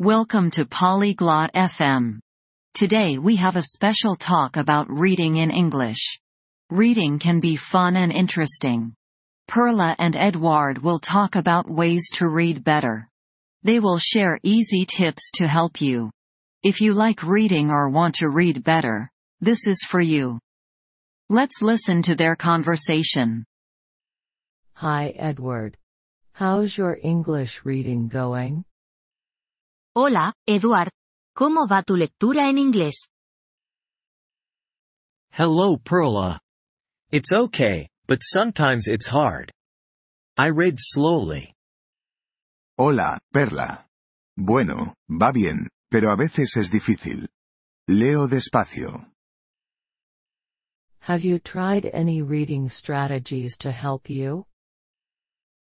Welcome to Polyglot FM. Today we have a special talk about reading in English. Reading can be fun and interesting. Perla and Edouard will talk about ways to read better. They will share easy tips to help you. If you like reading or want to read better, this is for you. Let's listen to their conversation. Hi Edouard. How's your English reading going? Hola, Eduard. ¿Cómo va tu lectura en inglés? Hello Perla. It's okay, but sometimes it's hard. I read slowly. Hola, Perla. Bueno, va bien, pero a veces es difícil. Leo despacio. Have you tried any reading strategies to help you?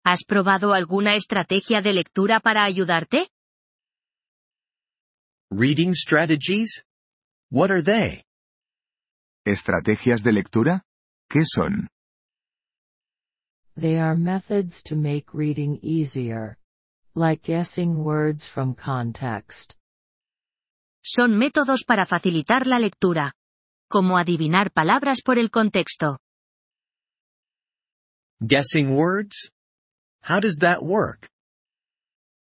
¿Has probado alguna estrategia de lectura para ayudarte? Reading strategies? What are they? ¿Estrategias de lectura? ¿Qué son? They are methods to make reading easier. Like guessing words from context. Son métodos para facilitar la lectura. Como adivinar palabras por el contexto. Guessing words? How does that work?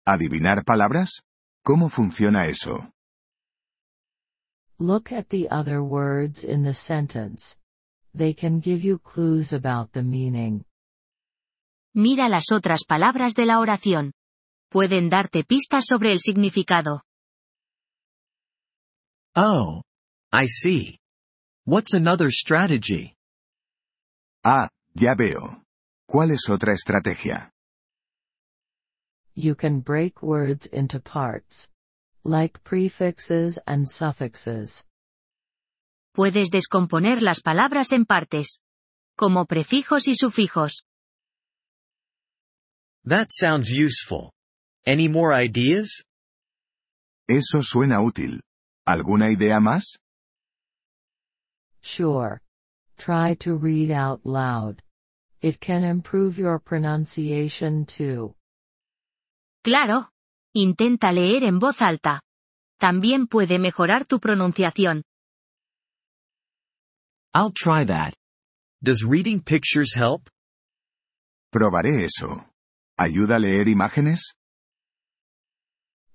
¿Adivinar palabras? ¿Cómo funciona eso? Look at the other words in the sentence. They can give you clues about the meaning. Mira las otras palabras de la oración. Pueden darte pistas sobre el significado. Oh. I see. What's another strategy? Ah, ya veo. ¿Cuál es otra estrategia? You can break words into parts. Like prefixes and suffixes. Puedes descomponer las palabras en partes. Como prefijos y sufijos. That sounds useful. Any more ideas? Eso suena útil. ¿Alguna idea más? Sure. Try to read out loud. It can improve your pronunciation too. Claro. Intenta leer en voz alta. También puede mejorar tu pronunciación. I'll try that. Does reading pictures help? Probaré eso. ¿Ayuda a leer imágenes?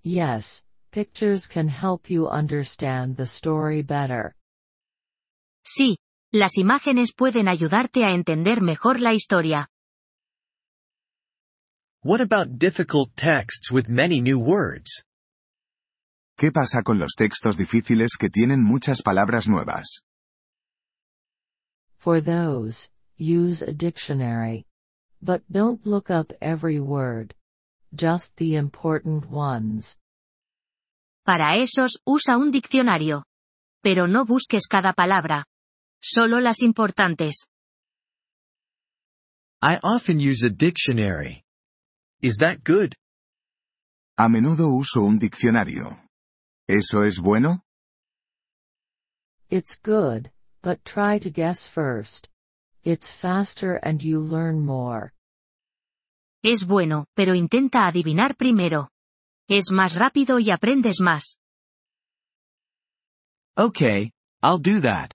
Yes, pictures can help you understand the story better. Sí, las imágenes pueden ayudarte a entender mejor la historia. What about difficult texts with many new words? ¿Qué pasa con los textos difíciles que tienen muchas palabras nuevas? For those, use a dictionary. But don't look up every word. Just the important ones. Para esos, usa un diccionario. Pero no busques cada palabra. Solo las importantes. I often use a dictionary. Is that good? A menudo uso un diccionario. ¿Eso es bueno? It's good, but try to guess first. It's faster and you learn more. Es bueno, pero intenta adivinar primero. Es más rápido y aprendes más. Okay, I'll do that.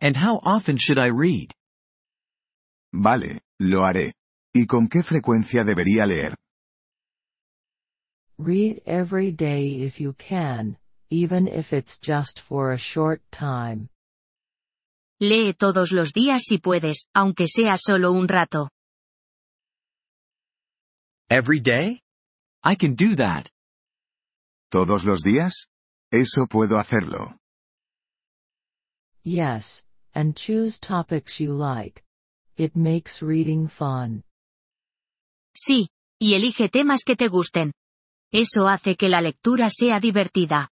And how often should I read? Vale, lo haré. ¿Y con qué frecuencia debería leer? Read every day if you can, even if it's just for a short time. Lee todos los días si puedes, aunque sea solo un rato. Every day? I can do that. ¿Todos los días? Eso puedo hacerlo. Yes, and choose topics you like. It makes reading fun. Sí, y elige temas que te gusten. Eso hace que la lectura sea divertida.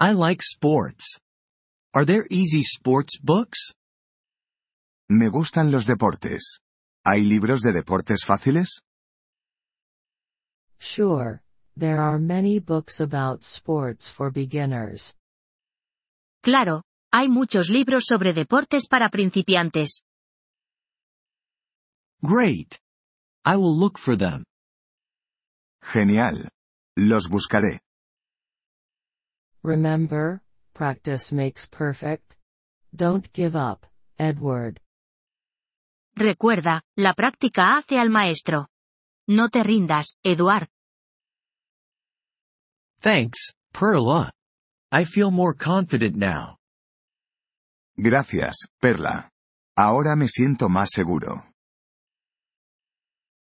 I like sports. Are there easy sports books? Me gustan los deportes. ¿Hay libros de deportes fáciles? Sure, there are many books about sports for beginners. Claro, hay muchos libros sobre deportes para principiantes. Great. I will look for them. Genial. Los buscaré. Remember, practice makes perfect. Don't give up, Edward. Recuerda, la práctica hace al maestro. No te rindas, Eduard. Thanks, Perla. I feel more confident now. Gracias, Perla. Ahora me siento más seguro.